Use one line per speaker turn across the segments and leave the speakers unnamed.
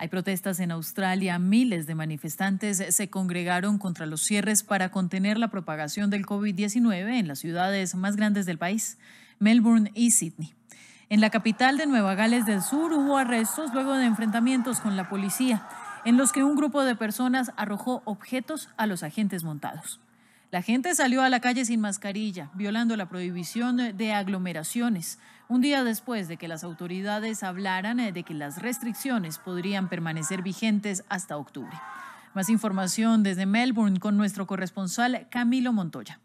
Hay protestas en Australia. Miles de manifestantes se congregaron contra los cierres para contener la propagación del COVID-19 en las ciudades más grandes del país, Melbourne y Sydney. En la capital de Nueva Gales del Sur hubo arrestos luego de enfrentamientos con la policía, en los que un grupo de personas arrojó objetos a los agentes montados. La gente salió a la calle sin mascarilla, violando la prohibición de aglomeraciones, un día después de que las autoridades hablaran de que las restricciones podrían permanecer vigentes hasta octubre. Más información desde Melbourne con nuestro corresponsal Camilo Montoya.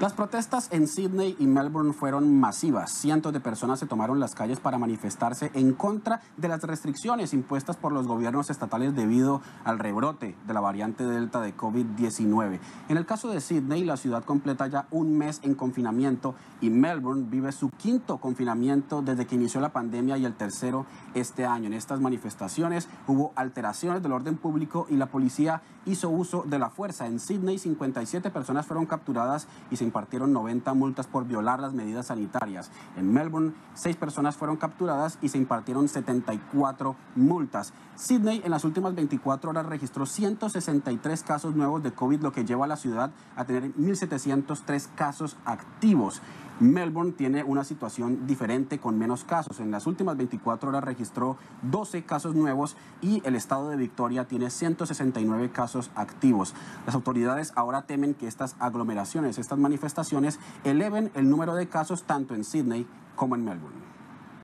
Las protestas en Sydney y Melbourne fueron masivas. Cientos de personas se tomaron las calles para manifestarse en contra de las restricciones impuestas por los gobiernos estatales debido al rebrote de la variante Delta de COVID-19. En el caso de Sydney, la ciudad completa ya un mes en confinamiento y Melbourne vive su quinto confinamiento desde que inició la pandemia y el tercero este año. En estas manifestaciones hubo alteraciones del orden público y la policía hizo uso de la fuerza. En Sydney, 57 personas fueron capturadas y se impartieron 90 multas por violar las medidas sanitarias. En Melbourne, seis personas fueron capturadas y se impartieron 74 multas. Sydney en las últimas 24 horas registró 163 casos nuevos de COVID, lo que lleva a la ciudad a tener 1.703 casos activos. Melbourne tiene una situación diferente con menos casos. En las últimas 24 horas registró 12 casos nuevos y el estado de Victoria tiene 169 casos activos. Las autoridades ahora temen que estas aglomeraciones, estas manifestaciones, eleven el número de casos tanto en Sydney como en Melbourne.